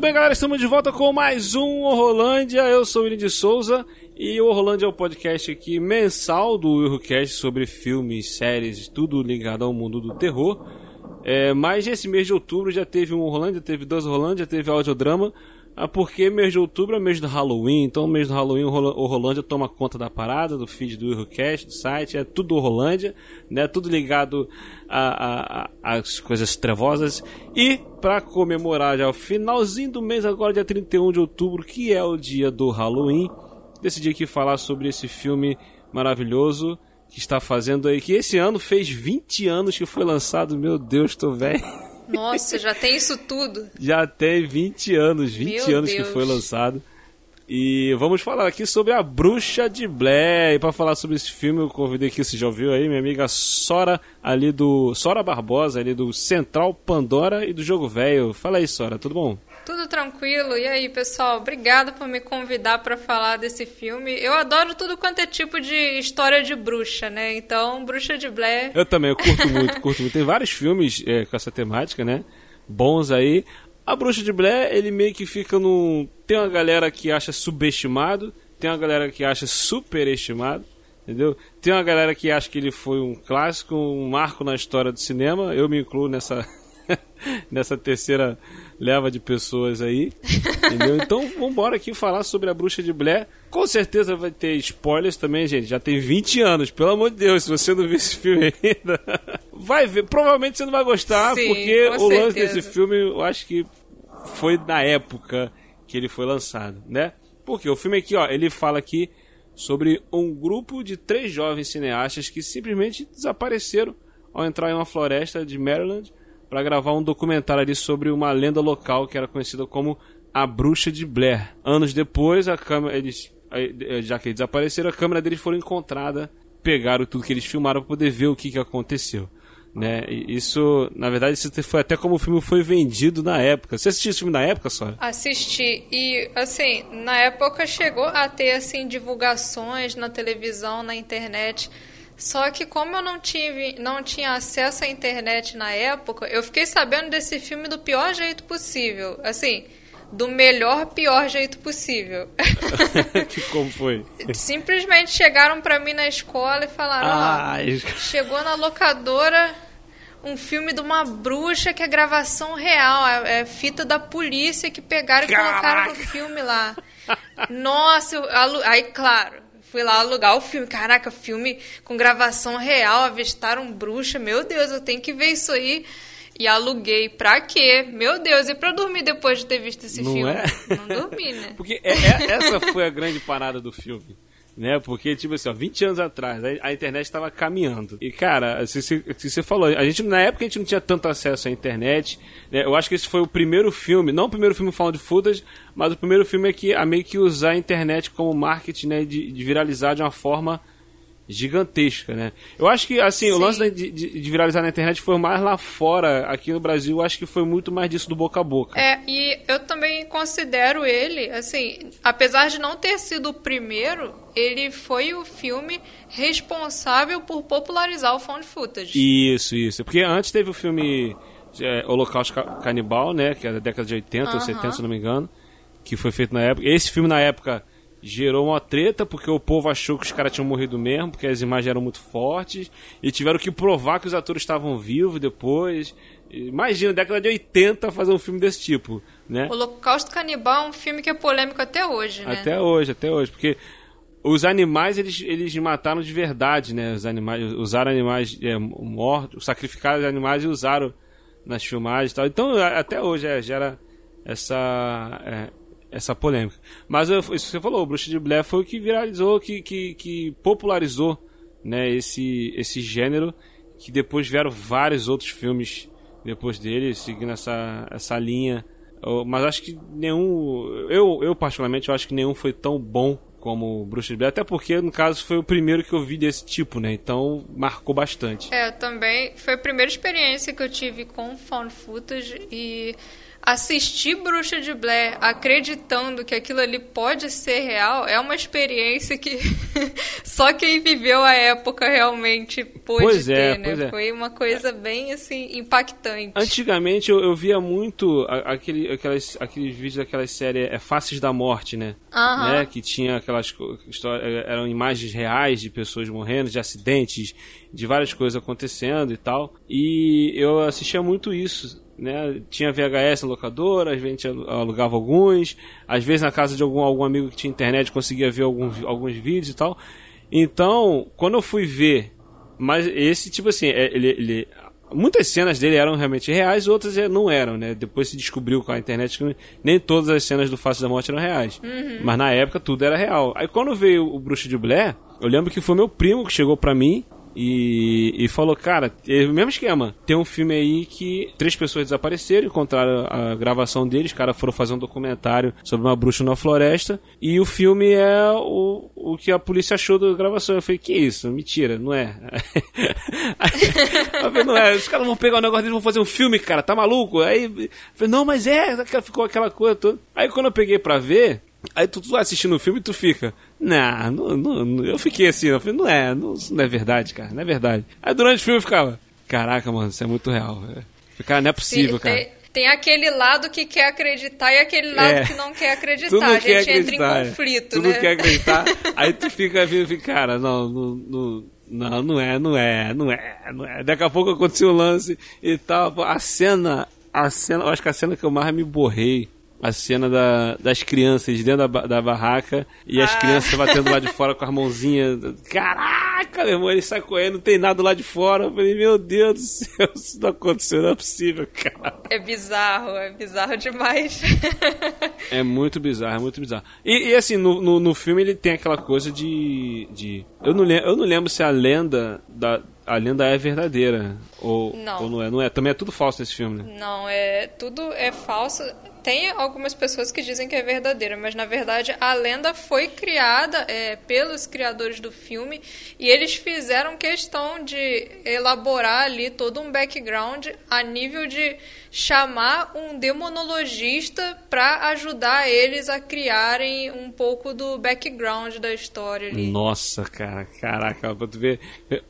Muito bem, galera, estamos de volta com mais um Horrolândia. Eu sou o William de Souza e o Horrolândia é o podcast aqui mensal do Eurocast sobre filmes, séries, tudo ligado ao mundo do terror. É, mas esse mês de outubro já teve um Horrolândia, teve dois Horrolândia, teve audiodrama. Ah, porque mês de outubro é mês do Halloween, então mês do Halloween o Rolândia toma conta da parada, do feed do Eurocast, do site, é tudo Rolândia, né? Tudo ligado às coisas trevosas. E para comemorar já o finalzinho do mês, agora dia 31 de outubro, que é o dia do Halloween, decidi aqui falar sobre esse filme maravilhoso que está fazendo aí, que esse ano fez 20 anos que foi lançado, meu Deus, tô velho. Nossa, já tem isso tudo? já tem 20 anos, 20 Meu anos Deus. que foi lançado. E vamos falar aqui sobre A Bruxa de Blair. E para falar sobre esse filme, eu convidei aqui, você já ouviu aí, minha amiga Sora, ali do. Sora Barbosa, ali do Central Pandora e do Jogo Velho. Fala aí, Sora, tudo bom? Tudo tranquilo. E aí, pessoal? Obrigada por me convidar para falar desse filme. Eu adoro tudo quanto é tipo de história de bruxa, né? Então, Bruxa de Blair. Eu também, eu curto muito, curto muito. Tem vários filmes é, com essa temática, né? Bons aí. A Bruxa de Blair, ele meio que fica no. Tem uma galera que acha subestimado, tem uma galera que acha superestimado, entendeu? Tem uma galera que acha que ele foi um clássico, um marco na história do cinema. Eu me incluo nessa, nessa terceira leva de pessoas aí. entendeu? Então vamos embora aqui falar sobre a Bruxa de Blair. Com certeza vai ter spoilers também, gente. Já tem 20 anos, pelo amor de Deus, se você não viu esse filme ainda. Vai ver, provavelmente você não vai gostar, Sim, porque o certeza. lance desse filme eu acho que foi na época que ele foi lançado, né? Porque o filme aqui, ó, ele fala aqui sobre um grupo de três jovens cineastas que simplesmente desapareceram ao entrar em uma floresta de Maryland para gravar um documentário ali sobre uma lenda local que era conhecida como a Bruxa de Blair. Anos depois, a câmera, eles, já que eles desapareceram, a câmera deles foi encontrada, pegaram tudo que eles filmaram para poder ver o que, que aconteceu. Né? isso, na verdade, isso foi até como o filme foi vendido na época. Você assistiu esse filme na época, só? Assisti e assim, na época chegou a ter assim divulgações na televisão, na internet só que como eu não tive, não tinha acesso à internet na época, eu fiquei sabendo desse filme do pior jeito possível. Assim, do melhor pior jeito possível. como foi? Simplesmente chegaram para mim na escola e falaram: ah, chegou na locadora um filme de uma bruxa que é gravação real, é, é fita da polícia que pegaram e Caraca. colocaram no filme lá. Nossa, eu, aí claro, Fui lá alugar o filme. Caraca, filme com gravação real, avistaram bruxa. Meu Deus, eu tenho que ver isso aí. E aluguei. Pra quê? Meu Deus, e pra dormir depois de ter visto esse Não filme? É? Não dormi, né? Porque é, é, essa foi a grande parada do filme né? Porque, tipo assim, ó, 20 anos atrás, a, internet estava caminhando. E, cara, se, se, você falou, a gente, na época a gente não tinha tanto acesso à internet, né? Eu acho que esse foi o primeiro filme, não o primeiro filme falando de footage, mas o primeiro filme é que a meio que usar a internet como marketing, né? De, de viralizar de uma forma gigantesca, né? Eu acho que, assim, Sim. o lance de, de, de, viralizar na internet foi mais lá fora. Aqui no Brasil, acho que foi muito mais disso do boca a boca. É, e eu também considero ele, assim, apesar de não ter sido o primeiro, ele foi o filme responsável por popularizar o found footage. Isso, isso. Porque antes teve o filme é, Holocausto Canibal, né? Que é da década de 80 uh -huh. ou 70, se não me engano. Que foi feito na época. Esse filme, na época gerou uma treta porque o povo achou que os caras tinham morrido mesmo, porque as imagens eram muito fortes, e tiveram que provar que os atores estavam vivos depois. Imagina, década de 80 fazer um filme desse tipo, né? O Holocausto Canibal é um filme que é polêmico até hoje, né? Até hoje, até hoje, porque os animais eles, eles mataram de verdade, né? Os animais usaram animais é, mortos, sacrificaram os animais e usaram nas filmagens e tal. Então, até hoje é, gera essa é, essa polêmica. Mas isso que você falou, o Bruxa de Blair foi o que viralizou, que, que, que popularizou né, esse, esse gênero, que depois vieram vários outros filmes depois dele, seguindo essa, essa linha Mas acho que nenhum. Eu, eu particularmente, eu acho que nenhum foi tão bom como Bruxa de Blair, até porque, no caso, foi o primeiro que eu vi desse tipo, né? Então, marcou bastante. É, também. Foi a primeira experiência que eu tive com found footage e assistir Bruxa de Blair acreditando que aquilo ali pode ser real é uma experiência que só quem viveu a época realmente pôde pois é, ter, né? Pois é. Foi uma coisa bem assim impactante. Antigamente eu, eu via muito aquele, aquelas, aqueles vídeos daquelas séries é, Faces da Morte, né? Uhum. né? Que tinha aquelas é, eram imagens reais de pessoas morrendo, de acidentes, de várias coisas acontecendo e tal. E eu assistia muito isso né? Tinha VHS locadora, a gente alugava alguns, às vezes na casa de algum, algum amigo que tinha internet conseguia ver algum, alguns vídeos e tal. Então, quando eu fui ver, mas esse tipo assim, é, ele, ele muitas cenas dele eram realmente reais, outras é, não eram, né? Depois se descobriu com a internet que nem todas as cenas do Face da Morte eram reais. Uhum. Mas na época tudo era real. Aí quando veio o Bruxo de Blair, eu lembro que foi meu primo que chegou pra mim e, e falou, cara, é o mesmo esquema. Tem um filme aí que três pessoas desapareceram, encontraram a gravação deles, os caras foram fazer um documentário sobre uma bruxa na floresta. E o filme é o, o que a polícia achou da gravação. Eu falei, que isso? Mentira, não é. eu falei, não é, os caras vão pegar o negócio deles vão fazer um filme, cara, tá maluco? Aí falei, não, mas é, ficou aquela coisa toda. Aí quando eu peguei pra ver, Aí tu, tu assistindo o filme e tu fica, nah, não, não, eu fiquei assim, eu falei, não é, não, não é verdade, cara, não é verdade. Aí durante o filme eu ficava, caraca, mano, isso é muito real. Cara, não é possível, Sim, cara. Tem, tem, aquele lado que quer acreditar e aquele lado é, que não quer acreditar. A gente quer entra em conflito, tu né? Tu não quer acreditar, aí tu fica vindo, cara, não, não, não não, não é, não é, não é, não é. Daqui a pouco aconteceu o lance e tal. A cena, a cena, eu acho que a cena que eu mais me borrei a cena da, das crianças dentro da, da barraca e as ah. crianças batendo lá de fora com as mãozinhas. Caraca, meu irmão, ele sai correndo, não tem nada lá de fora. Eu falei, meu Deus do céu, isso não aconteceu, não é possível, cara. É bizarro, é bizarro demais. é muito bizarro, é muito bizarro. E, e assim, no, no, no, filme ele tem aquela coisa de. de eu, não lembro, eu não lembro se a lenda da, a lenda é verdadeira. Ou não. ou não é. Não é. Também é tudo falso nesse filme, né? Não, é. Tudo é falso. Tem algumas pessoas que dizem que é verdadeira, mas na verdade a lenda foi criada é, pelos criadores do filme e eles fizeram questão de elaborar ali todo um background a nível de chamar um demonologista para ajudar eles a criarem um pouco do background da história ali. Nossa, cara, caraca, pra tu ver.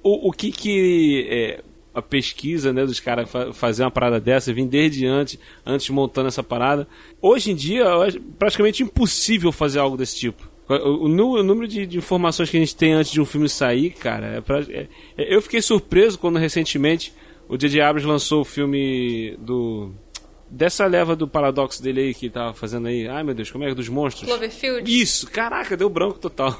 O, o que que. É a pesquisa né, dos caras fazer uma parada dessa, vim desde antes, antes montando essa parada. Hoje em dia é praticamente impossível fazer algo desse tipo. O, o, o número de, de, informações que a gente tem antes de um filme sair, cara, é pra, é, é, eu fiquei surpreso quando recentemente o J.J. Abrams lançou o filme do dessa leva do paradoxo dele aí que tava fazendo aí. Ai meu Deus, como é que é? Dos monstros? Cloverfield. Isso, caraca, deu branco total.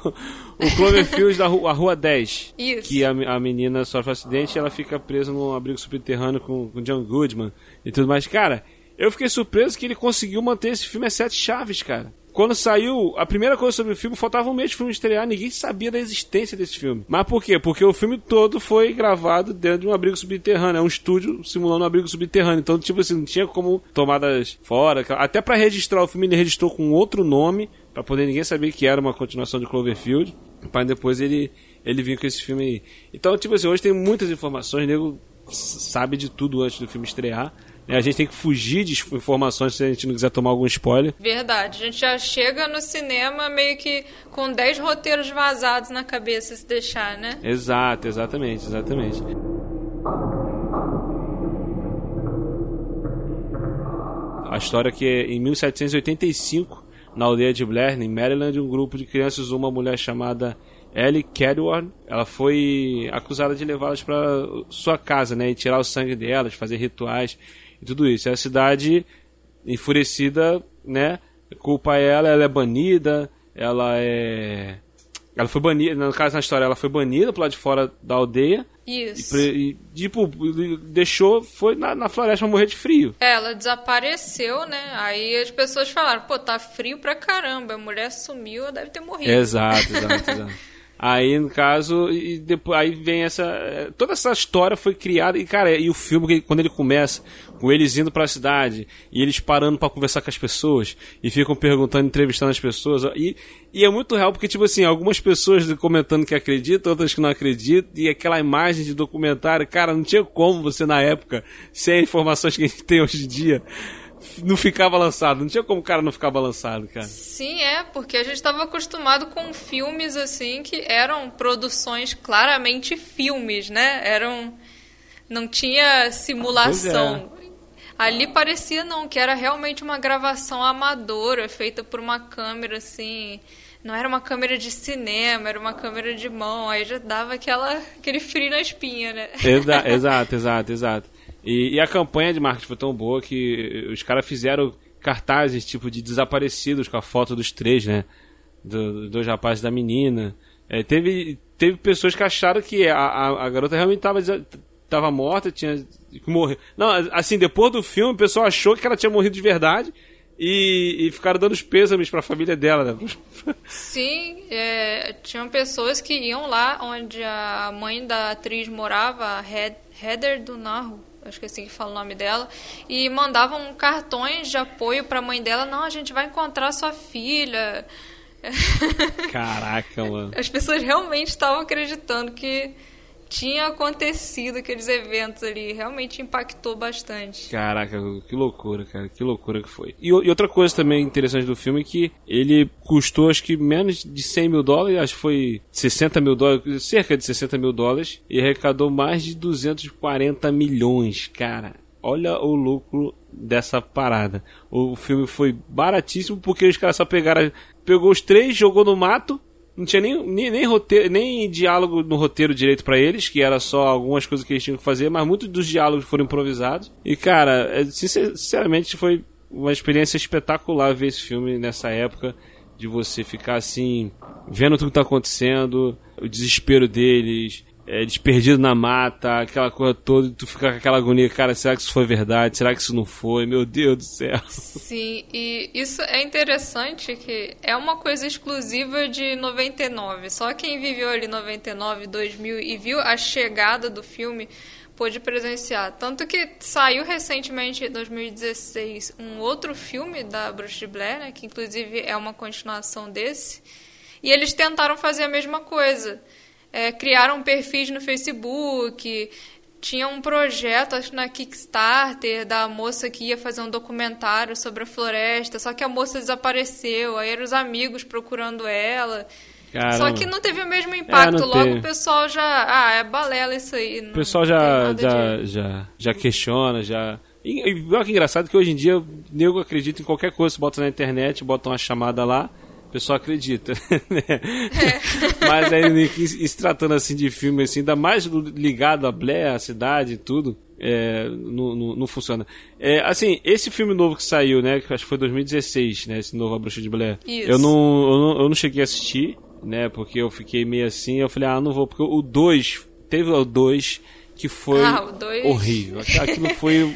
O Cloverfield da rua, a Rua 10. Isso. Que a, a menina sofre um acidente e ela fica presa num abrigo subterrâneo com, com John Goodman e tudo mais. Cara, eu fiquei surpreso que ele conseguiu manter esse filme a sete chaves, cara. Quando saiu a primeira coisa sobre o filme, faltava um mês de filme estrear, ninguém sabia da existência desse filme. Mas por quê? Porque o filme todo foi gravado dentro de um abrigo subterrâneo, é um estúdio simulando um abrigo subterrâneo. Então, tipo assim, não tinha como tomadas fora. Até para registrar o filme, ele registrou com outro nome, para poder ninguém saber que era uma continuação de Cloverfield, para depois ele ele vir com esse filme aí. Então, tipo assim, hoje tem muitas informações, o nego sabe de tudo antes do filme estrear. A gente tem que fugir de informações se a gente não quiser tomar algum spoiler. Verdade. A gente já chega no cinema meio que com 10 roteiros vazados na cabeça se deixar, né? Exato, exatamente, exatamente. A história é que em 1785, na aldeia de Blair, em Maryland, um grupo de crianças uma mulher chamada Ellie Cadward, ela foi acusada de levá-las para sua casa, né, e tirar o sangue delas, fazer rituais e tudo isso. E a cidade, enfurecida, né? Culpa ela, ela é banida, ela é. Ela foi banida, no caso na história, ela foi banida pro lado de fora da aldeia. Isso. E, e tipo, deixou, foi na, na floresta pra morrer de frio. É, ela desapareceu, né? Aí as pessoas falaram, pô, tá frio pra caramba, a mulher sumiu, deve ter morrido. Exato, exato, exato. Aí, no caso, e depois aí vem essa. Toda essa história foi criada. E, cara, e o filme, quando ele começa, com eles indo pra cidade, e eles parando para conversar com as pessoas, e ficam perguntando, entrevistando as pessoas. E, e é muito real, porque, tipo assim, algumas pessoas comentando que acreditam, outras que não acreditam, e aquela imagem de documentário, cara, não tinha como você na época, sem informações que a gente tem hoje em dia não ficava lançado. Não tinha como o cara não ficar balançado, cara. Sim, é, porque a gente estava acostumado com filmes assim que eram produções claramente filmes, né? Eram não tinha simulação. É. Ali parecia não, que era realmente uma gravação amadora, feita por uma câmera assim, não era uma câmera de cinema, era uma câmera de mão, aí já dava aquela aquele frio na espinha, né? Exa exato, exato, exato. E, e, a campanha de marketing foi tão boa que os caras fizeram cartazes tipo de desaparecidos com a foto dos três, né? Do, dos rapazes da menina. É, teve, teve pessoas que acharam que a, a, a garota realmente estava tava morta, tinha que morrer. Não, assim, depois do filme, o pessoal achou que ela tinha morrido de verdade. E, e, ficaram dando os pêsames para a família dela. Né? Sim, é, tinham pessoas que iam lá onde a mãe da atriz morava, Heather do Narro, acho que é assim que fala o nome dela, e mandavam cartões de apoio para a mãe dela. Não, a gente vai encontrar sua filha. Caraca, mano. As pessoas realmente estavam acreditando que tinha acontecido aqueles eventos ali. Realmente impactou bastante. Caraca, que loucura, cara. Que loucura que foi. E, e, outra coisa também interessante do filme é que ele custou acho que menos de 100 mil dólares, acho que foi 60 mil dólares, cerca de 60 mil dólares, e arrecadou mais de 240 milhões, cara. Olha o lucro dessa parada. O filme foi baratíssimo porque os caras só pegaram. Pegou os três, jogou no mato não tinha nem, nem, nem, roteiro, nem diálogo no roteiro direito para eles, que era só algumas coisas que eles tinham que fazer, mas muitos dos diálogos foram improvisados. E, cara, é, sinceramente foi uma experiência espetacular ver esse filme nessa época, de você ficar assim, vendo tudo que tá acontecendo, o desespero deles, é, desperdido na mata, aquela coisa toda, e tu fica com aquela agonia, cara, será que isso foi verdade? Será que isso não foi? Meu Deus do céu. Sim, e isso é interessante que é uma coisa exclusiva de 99. Só quem viveu ali 99, 2000 e viu a chegada do filme pôde presenciar. Tanto que saiu recentemente, em 2016, um outro filme da Bruce Blair, né, que inclusive é uma continuação desse, e eles tentaram fazer a mesma coisa é, criaram perfis no Facebook, tinha um projeto, acho na Kickstarter, da moça que ia fazer um documentário sobre a floresta, só que a moça desapareceu, aí eram os amigos procurando ela. Caramba. Só que não teve o mesmo impacto, é, logo teve. o pessoal já. Ah, é balela isso aí. o pessoal já, já, de... já, já questiona, já. E, e olha que engraçado que hoje em dia o nego acredita em qualquer coisa, bota na internet, bota uma chamada lá o pessoal acredita. Né? É. Mas aí, se tratando assim de filme, assim, ainda mais ligado a Blair, a cidade e tudo, é, não, não, não, funciona. É, assim, esse filme novo que saiu, né, que acho que foi 2016, né, esse novo A Bruxa de Blair, eu não, eu não, eu não cheguei a assistir, né, porque eu fiquei meio assim, eu falei, ah, não vou, porque o 2, teve o 2 que foi ah, dois... horrível. Aquilo foi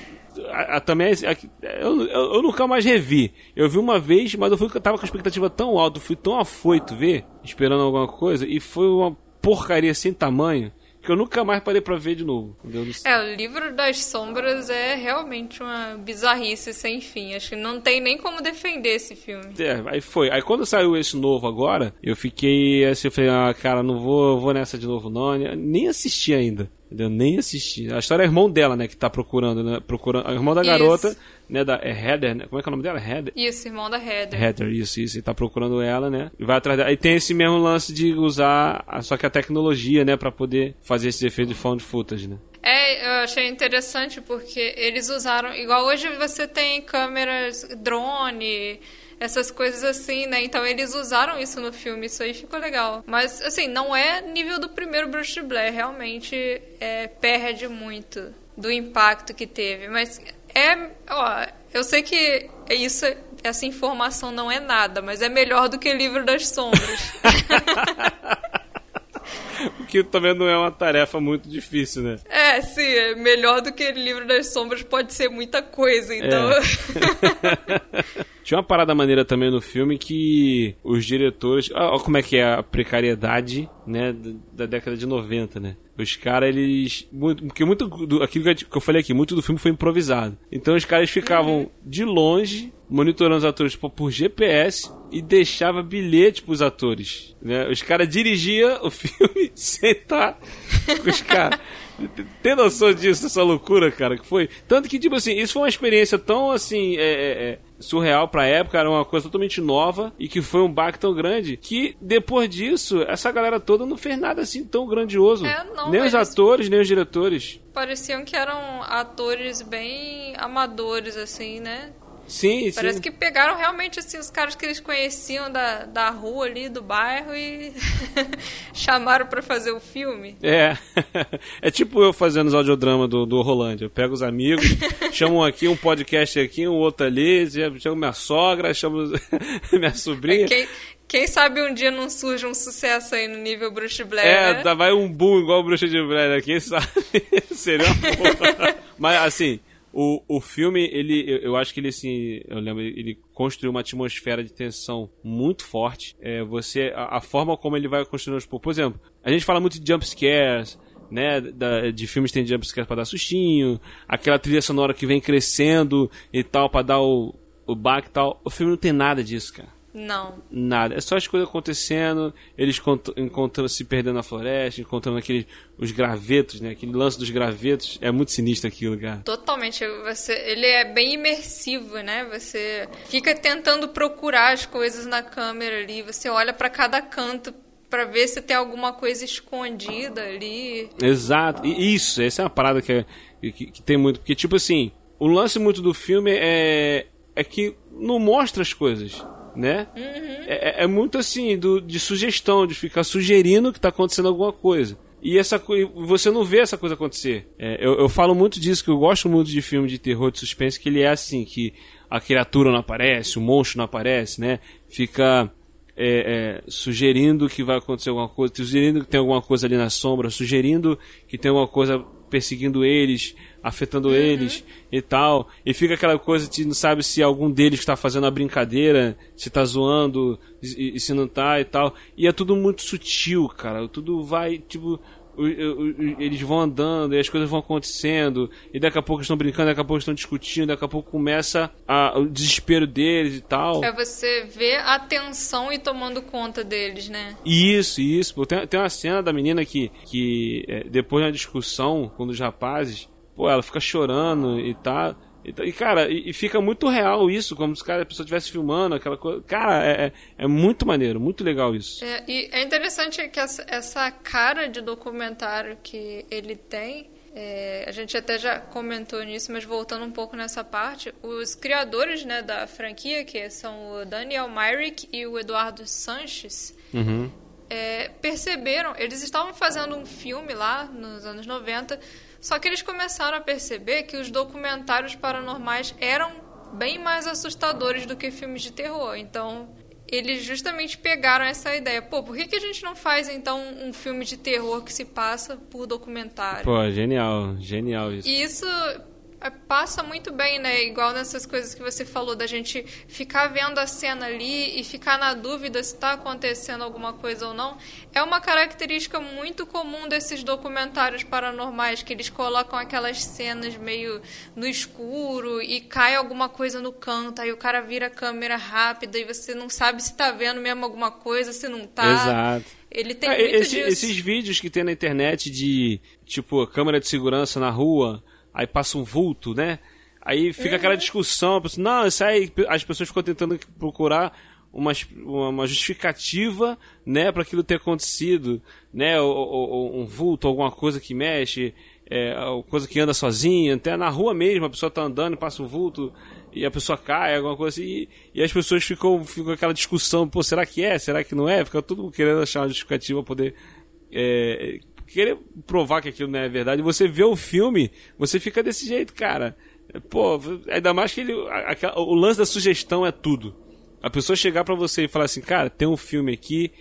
a, a, também a, eu, eu, eu, nunca mais revi. Eu vi uma vez, mas eu, fui, eu tava com a expectativa tão alta, fui tão afoito ver, esperando alguma coisa, e foi uma porcaria sem tamanho que eu nunca mais parei para ver de novo. É, o livro das sombras é realmente uma bizarrice sem fim. Acho que não tem nem como defender esse filme. É, aí foi. Aí quando saiu esse novo agora, eu fiquei assim, eu falei, ah, cara, não vou, vou nessa de novo não. Nem assisti ainda. Eu nem assisti. A história é o irmão dela, né, que tá procurando, né? Procurando. O irmão da garota, isso. né? Da, é Heather, né? Como é que é o nome dela? Heather? Isso, irmão da Heather. Heather, isso, isso. E tá procurando ela, né? E vai atrás dela. Aí tem esse mesmo lance de usar, só que a tecnologia, né? Pra poder fazer esse efeito de found footage, né? É, eu achei interessante porque eles usaram. Igual hoje você tem câmeras drone essas coisas assim, né? Então eles usaram isso no filme, isso aí ficou legal. Mas, assim, não é nível do primeiro Bruce Blair, realmente é, perde muito do impacto que teve. Mas é, ó, eu sei que isso, essa informação não é nada, mas é melhor do que Livro das Sombras. que também não é uma tarefa muito difícil, né? É, sim, é melhor do que Livro das Sombras pode ser muita coisa, então. É. Tinha uma parada maneira também no filme que os diretores. Olha como é que é a precariedade, né? Da década de 90, né? Os caras, eles. Muito, porque muito do, aquilo que eu falei aqui, muito do filme foi improvisado. Então os caras ficavam uhum. de longe, monitorando os atores por GPS e deixava bilhete pros atores. Né? Os caras dirigiam o filme sem estar com os caras. Tem noção disso, essa loucura, cara, que foi? Tanto que, tipo assim, isso foi uma experiência tão, assim, é, é, é, surreal pra época, era uma coisa totalmente nova e que foi um baque tão grande que, depois disso, essa galera toda não fez nada assim tão grandioso. É, não, nem os atores, nem os diretores. Pareciam que eram atores bem amadores, assim, né? Sim, Parece sim. que pegaram realmente assim, os caras que eles conheciam da, da rua ali, do bairro, e chamaram para fazer o filme. É. É tipo eu fazendo os audiodramas do, do Rolândia. Eu pego os amigos, chamo aqui, um podcast aqui, um outro ali, chamo minha sogra, chamo minha sobrinha. Quem, quem sabe um dia não surge um sucesso aí no nível Bruce Blair, É, né? vai um boom igual o Bruxa de Blair, né? Quem sabe? Seria uma Mas, assim, o, o filme, ele, eu, eu, acho que ele, assim, eu lembro, ele construiu uma atmosfera de tensão muito forte. É, você, a, a forma como ele vai construindo, por exemplo, a gente fala muito de jump scares, né, da, de filmes que tem jump scares pra dar sustinho, aquela trilha sonora que vem crescendo e tal, pra dar o, o back e tal. O filme não tem nada disso, cara. Não. Nada. É só as coisas acontecendo, eles encontrando, se perdendo na floresta, encontrando aqueles os gravetos, né? Aquele lance dos gravetos. É muito sinistro aquilo, cara. Totalmente. Você, ele é bem imersivo, né? Você fica tentando procurar as coisas na câmera ali, você olha para cada canto para ver se tem alguma coisa escondida ali. Exato. E isso, essa é uma parada que, é, que, que tem muito. Porque, tipo assim, o lance muito do filme é, é que não mostra as coisas né? Uhum. É, é, muito assim, do, de sugestão, de ficar sugerindo que está acontecendo alguma coisa. E essa você não vê essa coisa acontecer. É, eu, eu falo muito disso, que eu gosto muito de filme de terror, de suspense, que ele é assim, que a criatura não aparece, o monstro não aparece, né? Fica é, é, sugerindo que vai acontecer alguma coisa, sugerindo que tem alguma coisa ali na sombra, sugerindo que tem alguma coisa perseguindo eles, afetando uhum. eles e tal. E fica aquela coisa de não sabe se algum deles está fazendo a brincadeira, se está zoando e, e, se não tá e tal. E é tudo muito sutil, cara. Tudo vai, tipo. Eles vão andando e as coisas vão acontecendo, e daqui a pouco estão brincando, daqui a pouco estão discutindo, daqui a pouco começa a, o desespero deles e tal. É você ver a tensão e tomando conta deles, né? Isso, isso. Tem, tem uma cena da menina que, que é, depois da discussão com os rapazes, pô, ela fica chorando e tá. E, cara, e, fica muito real isso, como se cara, a pessoa estivesse filmando, aquela coisa. Cara, é, é, é muito maneiro, muito legal isso. É, e é interessante que essa, essa cara de documentário que ele tem, é, a gente até já comentou nisso, mas voltando um pouco nessa parte, os criadores né, da franquia, que são o Daniel Myrick e o Eduardo Sanches, uhum. é, perceberam, eles estavam fazendo um filme lá nos anos 90 só que eles começaram a perceber que os documentários paranormais eram bem mais assustadores do que filmes de terror. Então, eles justamente pegaram essa ideia. Pô, por que, que a gente não faz então um filme de terror que se passa por documentário? Pô, genial, genial isso. E isso passa muito bem, né? Igual nessas coisas que você falou, da gente ficar vendo a cena ali e ficar na dúvida se está acontecendo alguma coisa ou não. É uma característica muito comum desses documentários paranormais, que eles colocam aquelas cenas meio no escuro e cai alguma coisa no canto, aí o cara vira a câmera rápida e você não sabe se está vendo mesmo alguma coisa, se não está. Exato. Ele tem é, muito esse, Esses vídeos que tem na internet de, tipo, câmera de segurança na rua aí passa um vulto, né? Aí fica uhum. aquela discussão, não, isso aí as pessoas ficam tentando procurar uma, uma justificativa, né, para aquilo ter acontecido, né, ou, ou, um vulto, alguma coisa que mexe, é, coisa que anda sozinha, até na rua mesmo, a pessoa tá andando e passa um vulto e a pessoa cai, alguma coisa assim, e, e as pessoas ficam, ficam aquela discussão, pô, será que é, será que não é? Fica todo mundo querendo achar uma justificativa pra poder é, querer provar que aquilo não é verdade, você vê o filme, você fica desse jeito, cara. Pô, ainda mais que ele, o lance da sugestão é tudo. A pessoa chegar para você e falar assim, cara, tem um filme aqui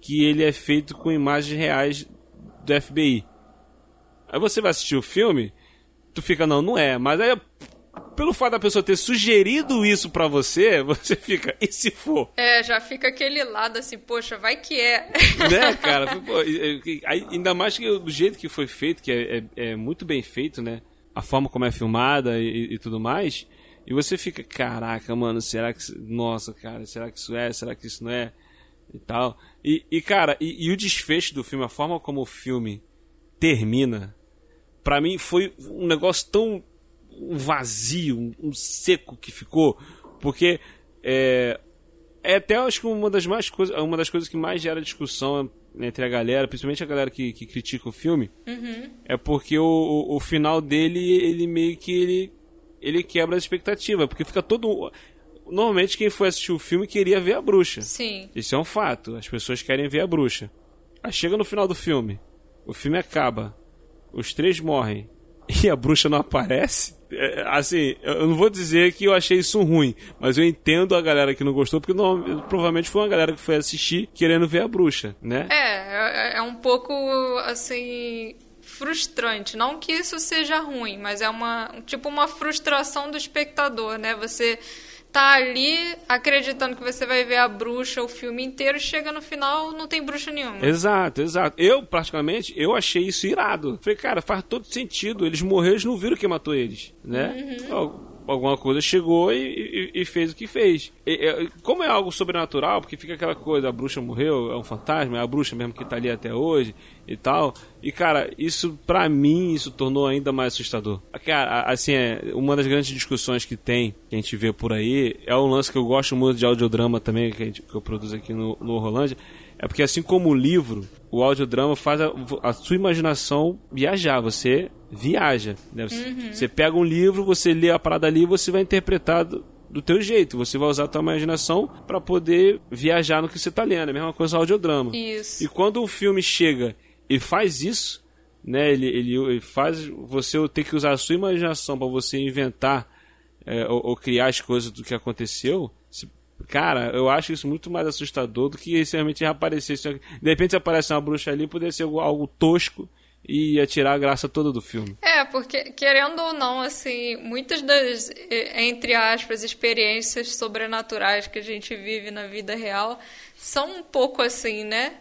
que ele é feito com imagens reais do FBI. Aí você vai assistir o filme, tu fica, não, não é. Mas aí, pelo fato da pessoa ter sugerido isso para você, você fica, e se for? É, já fica aquele lado assim, poxa, vai que é. Né, cara? Pô, ainda mais que do jeito que foi feito, que é, é, é muito bem feito, né? A forma como é filmada e, e tudo mais. E você fica, caraca, mano, será que. Nossa, cara, será que isso é? Será que isso não é? E tal. E, e cara, e, e o desfecho do filme, a forma como o filme termina, para mim foi um negócio tão vazio, um, um seco que ficou, porque é, é até acho que uma das mais coisas, uma das coisas que mais gera discussão entre a galera, principalmente a galera que, que critica o filme, uhum. é porque o, o, o, final dele ele meio que ele ele quebra a expectativa, porque fica todo. Normalmente quem foi assistir o filme queria ver a bruxa. Sim. Isso é um fato. As pessoas querem ver a bruxa. Aí chega no final do filme, o filme acaba, os três morrem e a bruxa não aparece. É, assim, eu não vou dizer que eu achei isso ruim, mas eu entendo a galera que não gostou, porque não, provavelmente foi uma galera que foi assistir querendo ver a bruxa, né? É, é, é um pouco assim frustrante. Não que isso seja ruim, mas é uma tipo uma frustração do espectador, né? Você tá ali acreditando que você vai ver a bruxa o filme inteiro, chega no final não tem bruxa nenhuma. Exato, exato. Eu, praticamente, eu achei isso irado. Falei, cara, faz todo sentido. Eles morreram, eles não viram quem matou eles, né? Uhum alguma coisa chegou e, e, e fez o que fez. E, como é algo sobrenatural, porque fica aquela coisa, a bruxa morreu, é um fantasma, é a bruxa mesmo que tá ali até hoje e tal. E cara, isso pra mim, isso tornou ainda mais assustador. Cara, assim, é, uma das grandes discussões que tem, que a gente vê por aí, é um lance que eu gosto muito de audiodrama também, que, gente, que eu produzo aqui no, no Rolândia, é porque assim como o livro, o audiodrama faz a, a sua imaginação viajar. Você viaja. Né? Uhum. Você pega um livro, você lê a parada ali e você vai interpretar do, do teu jeito. Você vai usar a tua imaginação para poder viajar no que você está lendo. É a mesma coisa o audiodrama. Isso. E quando um filme chega e faz isso, né, ele, ele, ele faz você ter que usar a sua imaginação para você inventar é, ou, ou, criar as coisas do que aconteceu. Cara, eu acho isso muito mais assustador do que se realmente aparecesse. De repente aparece uma bruxa ali, poderia ser algo, algo tosco e ia tirar a graça toda do filme. É, porque, querendo ou não, assim, muitas das, entre aspas, experiências sobrenaturais que a gente vive na vida real são um pouco assim, né?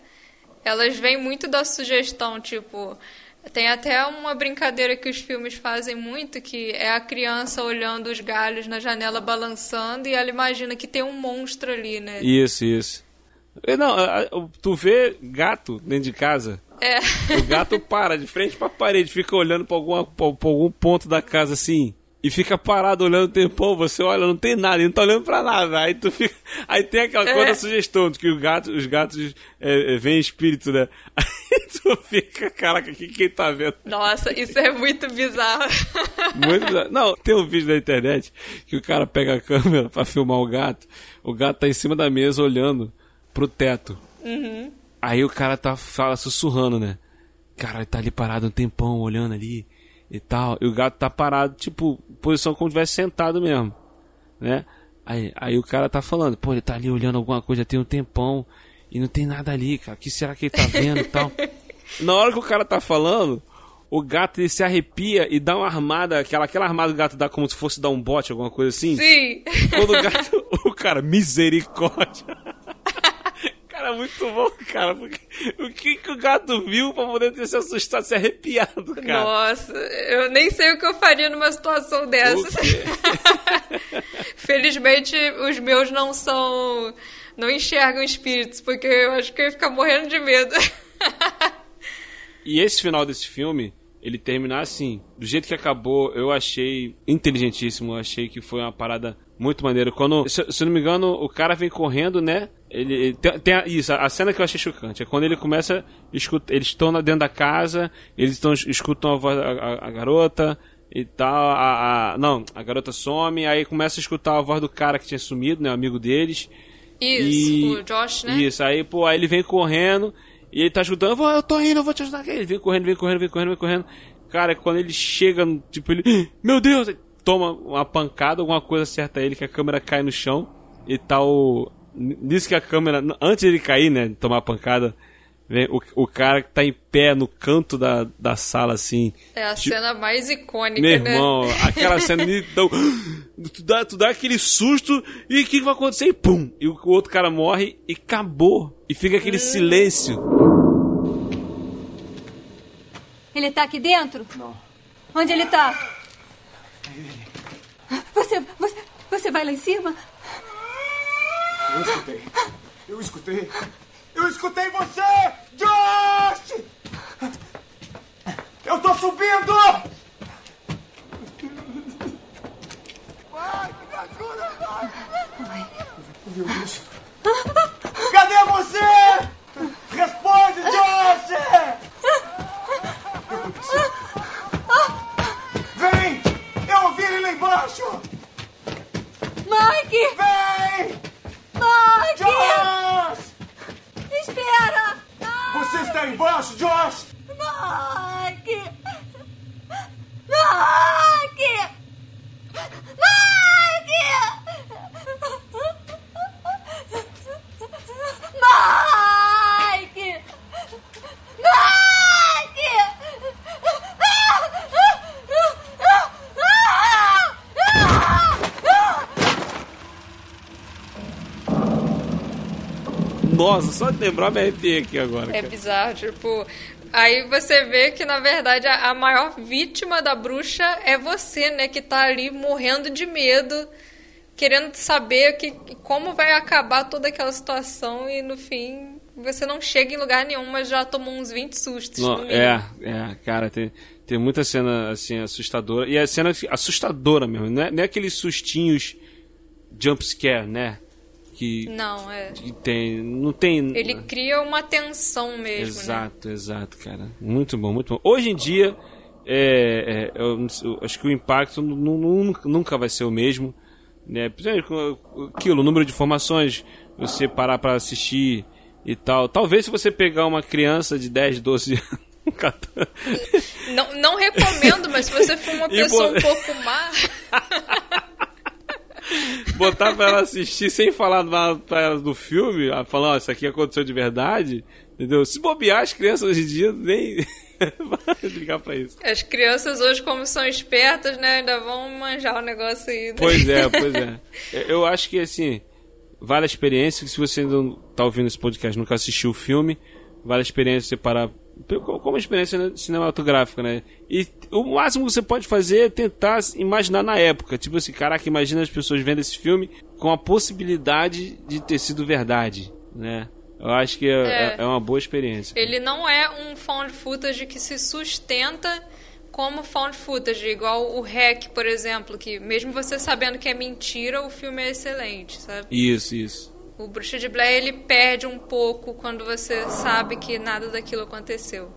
Elas vêm muito da sugestão, tipo, tem até uma brincadeira que os filmes fazem muito, que é a criança olhando os galhos na janela balançando e ela imagina que tem um monstro ali, né? Isso, isso. Não, tu vê gato dentro de casa. É. O gato para de frente pra parede, fica olhando pra, alguma, pra, pra algum ponto da casa assim e fica parado olhando o tempão, você olha, não tem nada, ele não tá olhando pra nada. Aí tu fica. Aí tem aquela é. coisa da sugestão de que o gato, os gatos é, é, veem espírito, né? Tu fica, caraca, que quem tá vendo? Nossa, isso é muito bizarro. Muito bizarro. Não, tem um vídeo na internet que o cara pega a câmera pra filmar o gato, o gato tá em cima da mesa olhando pro teto. Uhum. Aí o cara tá fala sussurrando, né? Cara, ele tá ali parado um tempão olhando ali e tal. E o gato tá parado, tipo, posição como tivesse sentado mesmo, né? Aí, aí o cara tá falando, pô, ele tá ali olhando alguma coisa tem um tempão e não tem nada ali, cara. O que será que ele tá vendo e tal? Na hora que o cara tá falando, o gato ele se arrepia e dá uma armada, aquela, aquela armada que o gato dá como se fosse dar um bote, alguma coisa assim. Sim. Quando o gato, o cara, misericórdia. Cara, muito bom, cara. Porque, o que, que o gato viu pra poder ter se assustado, se arrepiado, cara? Nossa, eu nem sei o que eu faria numa situação dessas. Felizmente, os meus não são. não enxergam espíritos, porque eu acho que eu ia ficar morrendo de medo. E esse final desse filme, ele terminar assim, do jeito que acabou, eu achei inteligentíssimo. Eu achei que foi uma parada muito maneira. Quando, se, se não me engano, o cara vem correndo, né? Ele, ele tem, tem a, isso, a cena que eu achei chocante é quando ele começa, escuta, eles estão dentro da casa, eles estão escutam a voz a, a, garota e tal, a, a, não, a garota some, aí começa a escutar a voz do cara que tinha sumido, né, amigo deles. Isso, e, o Josh, né? Isso, aí, pô, aí ele vem correndo e ele tá ajudando, eu, vou, eu tô indo, eu vou te ajudar. Ele vem correndo, vem correndo, vem correndo, vem correndo. Cara, quando ele chega, tipo, ele, meu Deus, toma uma pancada, alguma coisa acerta ele, que a câmera cai no chão e tal. Tá Nisso que a câmera, antes de ele cair, né, tomar a pancada, o, o cara que tá em pé no canto da, da sala, assim. É a tipo, cena mais icônica, Meu né? irmão, aquela cena então, tu, dá, tu dá aquele susto e o que vai acontecer? E pum! E o, o outro cara morre e acabou. E fica aquele hum. silêncio. Ele tá aqui dentro? Não. Onde ele tá? Você, você, você vai lá em cima? Eu escutei. Eu escutei. Eu escutei você! Josh! Eu tô subindo! Vai, me ajuda, vai! Meu Deus. Cadê você? Embaixo, Josh! Mike! Mike! Mike! Mike! Nossa, só de lembrar me arrepiei aqui agora. É cara. bizarro, tipo. Aí você vê que, na verdade, a maior vítima da bruxa é você, né? Que tá ali morrendo de medo, querendo saber que, como vai acabar toda aquela situação e, no fim, você não chega em lugar nenhum, mas já tomou uns 20 sustos. Não, é, é, cara, tem, tem muita cena, assim, assustadora. E a cena assustadora mesmo, não é, não é aqueles sustinhos jumpscare, né? Que não é tem não tem ele cria uma tensão mesmo né? exato né? exato cara muito bom muito bom hoje em dia é, é eu, eu acho que o impacto nunca vai ser o mesmo né aquilo o número de informações você parar para assistir e tal talvez se você pegar uma criança de 10 12 anos não, não recomendo, mas se você for uma pessoa um pouco má. botar pra ela assistir sem falar nada pra ela do filme, falar, ó, isso aqui aconteceu de verdade, entendeu? Se bobear, as crianças hoje em dia nem. ligar pra isso. As crianças hoje, como são espertas, né, ainda vão manjar o negócio aí. Né? Pois é, pois é. Eu acho que, assim, vale a experiência, se você ainda não tá ouvindo esse podcast nunca assistiu o filme, vale a experiência você parar como experiência cinematográfica, né? E o máximo que você pode fazer é tentar imaginar na época. Tipo assim, caraca, imagina as pessoas vendo esse filme com a possibilidade de ter sido verdade, né? Eu acho que é, é. é uma boa experiência. Ele não é um found footage que se sustenta como found footage, igual o Hack, por exemplo, que mesmo você sabendo que é mentira, o filme é excelente, sabe? Isso, isso. O Bruxa de Blair ele perde um pouco quando você sabe que nada daquilo aconteceu.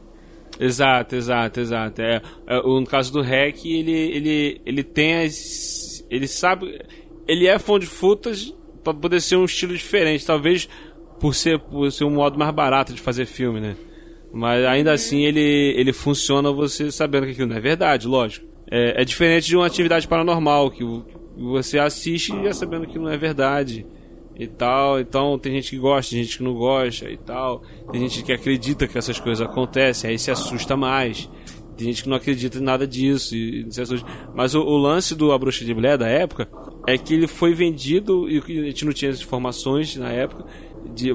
Exato, exato, exato. É, é, no caso do Hack, ele, ele, ele tem as. Ele sabe. Ele é fã de footage para poder ser um estilo diferente. Talvez por ser, por ser um modo mais barato de fazer filme, né? Mas ainda uhum. assim ele, ele funciona você sabendo que aquilo não é verdade, lógico. É, é diferente de uma atividade paranormal, que você assiste já sabendo que não é verdade e tal. Então tem gente que gosta, tem gente que não gosta e tal. Tem gente que acredita que essas coisas acontecem, aí se assusta mais. Tem gente que não acredita em nada disso e, se assusta. Mas o, o, lance do A Bruxa de Blair da época é que ele foi vendido e a gente não tinha as informações na época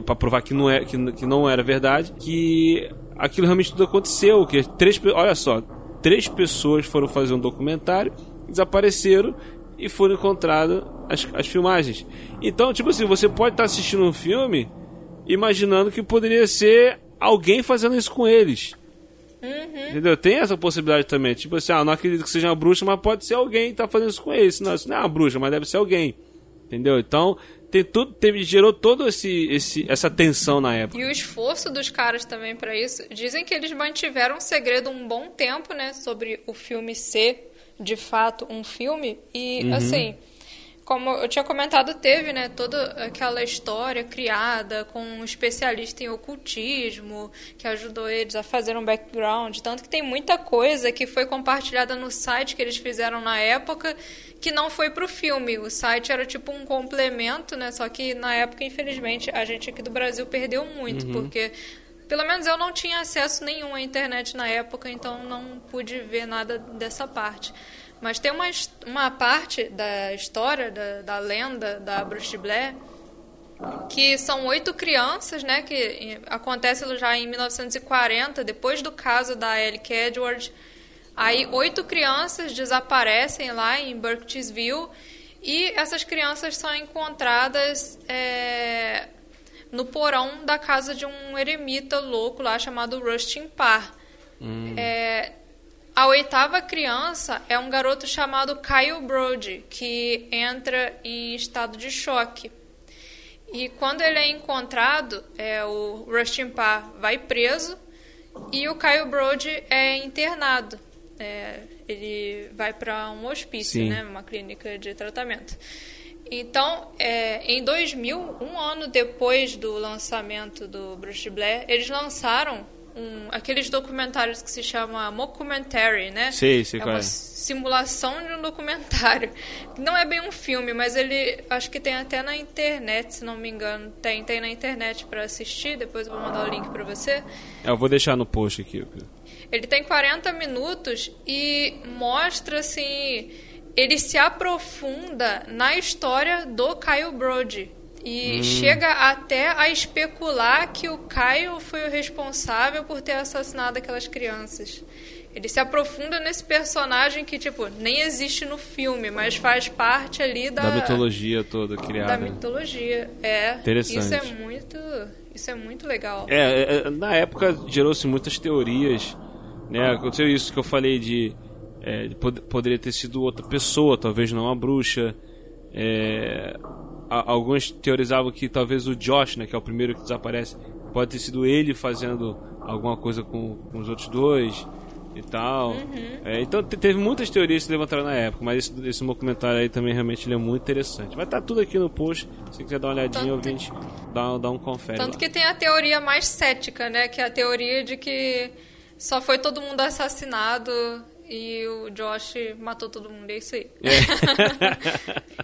para provar que não, é, que, que não era verdade, que aquilo realmente tudo aconteceu, que três, olha só, três pessoas foram fazer um documentário, desapareceram e foram encontradas as, as filmagens. Então, tipo assim, você pode estar tá assistindo um filme imaginando que poderia ser alguém fazendo isso com eles. Uhum. Entendeu? Tem essa possibilidade também. Tipo assim, ah, não acredito que seja uma bruxa, mas pode ser alguém que tá fazendo isso com eles. Não, isso não é uma bruxa, mas deve ser alguém. Entendeu? Então, tem tudo, teve, gerou toda esse, esse, essa tensão na época. E o esforço dos caras também para isso. Dizem que eles mantiveram um segredo um bom tempo, né? Sobre o filme ser, de fato, um filme. E, uhum. assim como eu tinha comentado, teve né, toda aquela história criada com um especialista em ocultismo que ajudou eles a fazer um background. Tanto que tem muita coisa que foi compartilhada no site que eles fizeram na época que não foi para o filme. O site era tipo um complemento, né? Só que na época, infelizmente, a gente aqui do Brasil perdeu muito, uhum. porque Pelo menos eu não tinha acesso nenhum à internet na época, então não pude ver nada dessa parte. Mas tem uma, uma parte da história, da, da lenda da Bruxa de Blair, que são oito crianças, né, que acontece já em 1940, depois do caso da Ellie Edward. Aí oito crianças desaparecem lá em Burkittsville e essas crianças são encontradas é, no porão da casa de um eremita louco lá chamado Rustin Parr. Hum. É, a oitava criança é um garoto chamado Kyle Brody, que entra em estado de choque. E quando ele é encontrado, é, o Rustin Parr vai preso e o Kyle Brody é internado. É, ele vai para um hospício, Sim. né, uma clínica de tratamento. Então, é, em 2000, um ano depois do lançamento do Bruce Blair, eles lançaram um, aqueles documentários que se chama mockumentary, né? Sim, sim, é uma simulação de um documentário. Não é bem um filme, mas ele acho que tem até na internet, se não me engano. Tem, tem na internet para assistir, depois eu vou mandar o link para você. É, eu vou deixar no post aqui. Ele tem 40 minutos e mostra assim, ele se aprofunda na história do Kyle Brody e hum. chega até a especular que o Caio foi o responsável por ter assassinado aquelas crianças. Ele se aprofunda nesse personagem que, tipo, nem existe no filme, mas faz parte ali da... Da mitologia toda criada. Da mitologia, é. Interessante. Isso é muito, isso é muito legal. É, é, é na época gerou-se muitas teorias, né? Aconteceu isso que eu falei de... É, pod poderia ter sido outra pessoa, talvez não a bruxa. É, alguns teorizavam que talvez o Josh, né, que é o primeiro que desaparece, pode ter sido ele fazendo alguma coisa com, com os outros dois e tal. Uhum. É, então teve muitas teorias que se levantaram na época, mas esse, esse documentário aí também realmente é muito interessante. Vai estar tá tudo aqui no post, se quiser dar uma olhadinha, tanto, ouvinte, dá, dá um confere. Tanto lá. que tem a teoria mais cética, né? Que é a teoria de que só foi todo mundo assassinado e o Josh matou todo mundo, é isso aí. É.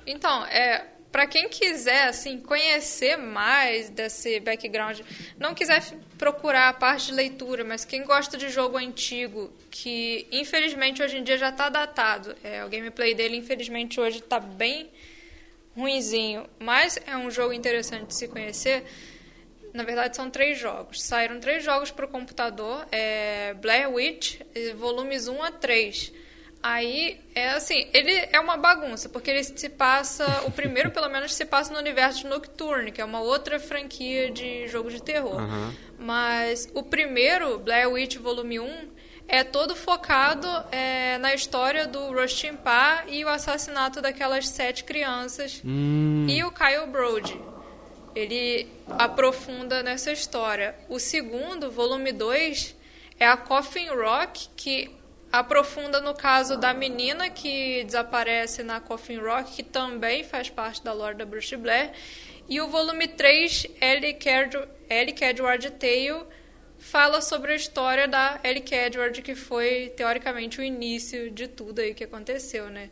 então, é, para quem quiser assim conhecer mais desse background, não quiser procurar a parte de leitura, mas quem gosta de jogo antigo, que infelizmente hoje em dia já está datado, é, o gameplay dele infelizmente hoje está bem ruinzinho, mas é um jogo interessante de se conhecer. Na verdade, são três jogos. Saíram três jogos para o computador: é Blair Witch, volumes 1 a 3. Aí é assim, ele é uma bagunça, porque ele se passa, o primeiro pelo menos se passa no universo de Nocturne, que é uma outra franquia de jogo de terror. Uhum. Mas o primeiro, Blair Witch Volume 1, é todo focado é, na história do Rustin Parr e o assassinato daquelas sete crianças hum. e o Kyle Brody. Ele aprofunda nessa história. O segundo, volume 2, é a Coffin Rock, que aprofunda no caso da menina que desaparece na Coffin Rock, que também faz parte da lore da Bruce Blair. E o volume 3, Ellie Edward Tale, fala sobre a história da Ellie Edward, que foi, teoricamente, o início de tudo aí que aconteceu, né?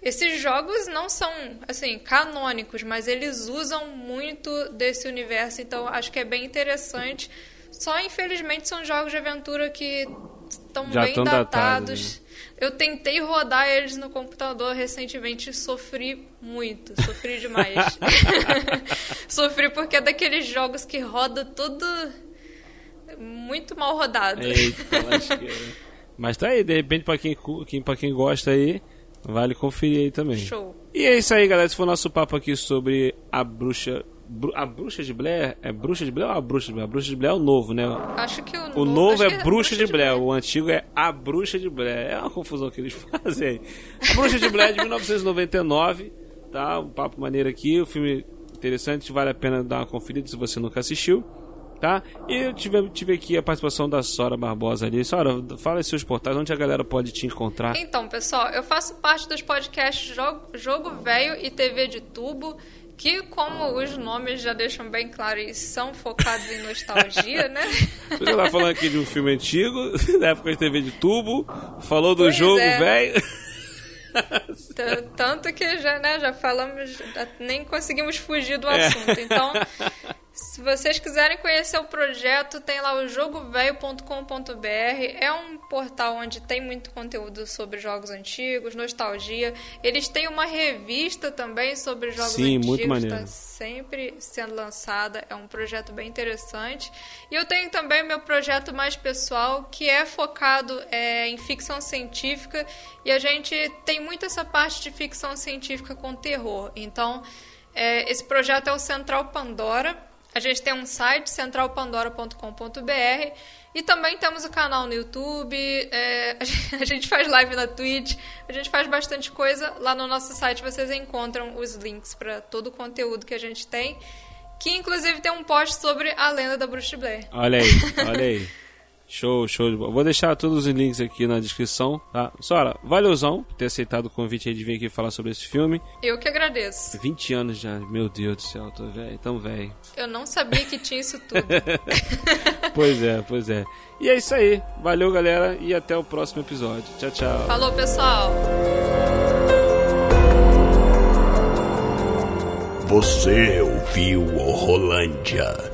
Esses jogos não são, assim, canônicos, mas eles usam muito desse universo, então acho que é bem interessante. Só, infelizmente, são jogos de aventura que estão bem datados. datados né? Eu tentei rodar eles no computador recentemente e sofri muito, sofri demais. sofri porque é daqueles jogos que roda tudo muito mal rodado. Eita, Mas tá aí, de repente, pra quem, pra quem gosta aí, vale conferir aí também. Show. E é isso aí, galera. Esse foi o nosso papo aqui sobre a bruxa a Bruxa de Blair é Bruxa de Blair ou a Bruxa de Blair? A Bruxa de Blair é o novo, né? Acho que o, o novo é, é Bruxa de, de Blair. Blair, o antigo é A Bruxa de Blair. É uma confusão que eles fazem aí. Bruxa de Blair é de 1999, tá? Um papo maneiro aqui, um filme interessante, vale a pena dar uma conferida se você nunca assistiu. Tá? E eu tive, tive aqui a participação da Sora Barbosa ali. Sora, fala seus portais, onde a galera pode te encontrar. Então, pessoal, eu faço parte dos podcasts Jogo, Jogo Velho e TV de Tubo que, como os nomes já deixam bem claro, são focados em nostalgia, né? Você tá falando aqui de um filme antigo, da época de TV de tubo, falou do pois jogo é. velho. Tanto que já, né, já falamos, nem conseguimos fugir do é. assunto. Então, Se vocês quiserem conhecer o projeto, tem lá o jogovelho.com.br. É um portal onde tem muito conteúdo sobre jogos antigos, nostalgia. Eles têm uma revista também sobre jogos Sim, antigos. muito maneiro. Tá sempre sendo lançada. É um projeto bem interessante. E eu tenho também meu projeto mais pessoal, que é focado é, em ficção científica. E a gente tem muito essa parte de ficção científica com terror. Então, é, esse projeto é o Central Pandora. A gente tem um site, centralpandora.com.br, e também temos o canal no YouTube, é, a gente faz live na Twitch, a gente faz bastante coisa. Lá no nosso site vocês encontram os links para todo o conteúdo que a gente tem, que inclusive tem um post sobre a lenda da Bruxa de Blair. Olha aí, olha aí. Show, show de bola. Vou deixar todos os links aqui na descrição, tá? Sora, valeuzão por ter aceitado o convite aí de vir aqui falar sobre esse filme. Eu que agradeço. 20 anos já, meu Deus do céu, tô velho, tão velho. Eu não sabia que tinha isso tudo. pois é, pois é. E é isso aí. Valeu, galera, e até o próximo episódio. Tchau, tchau. Falou, pessoal. Você ouviu o Rolândia.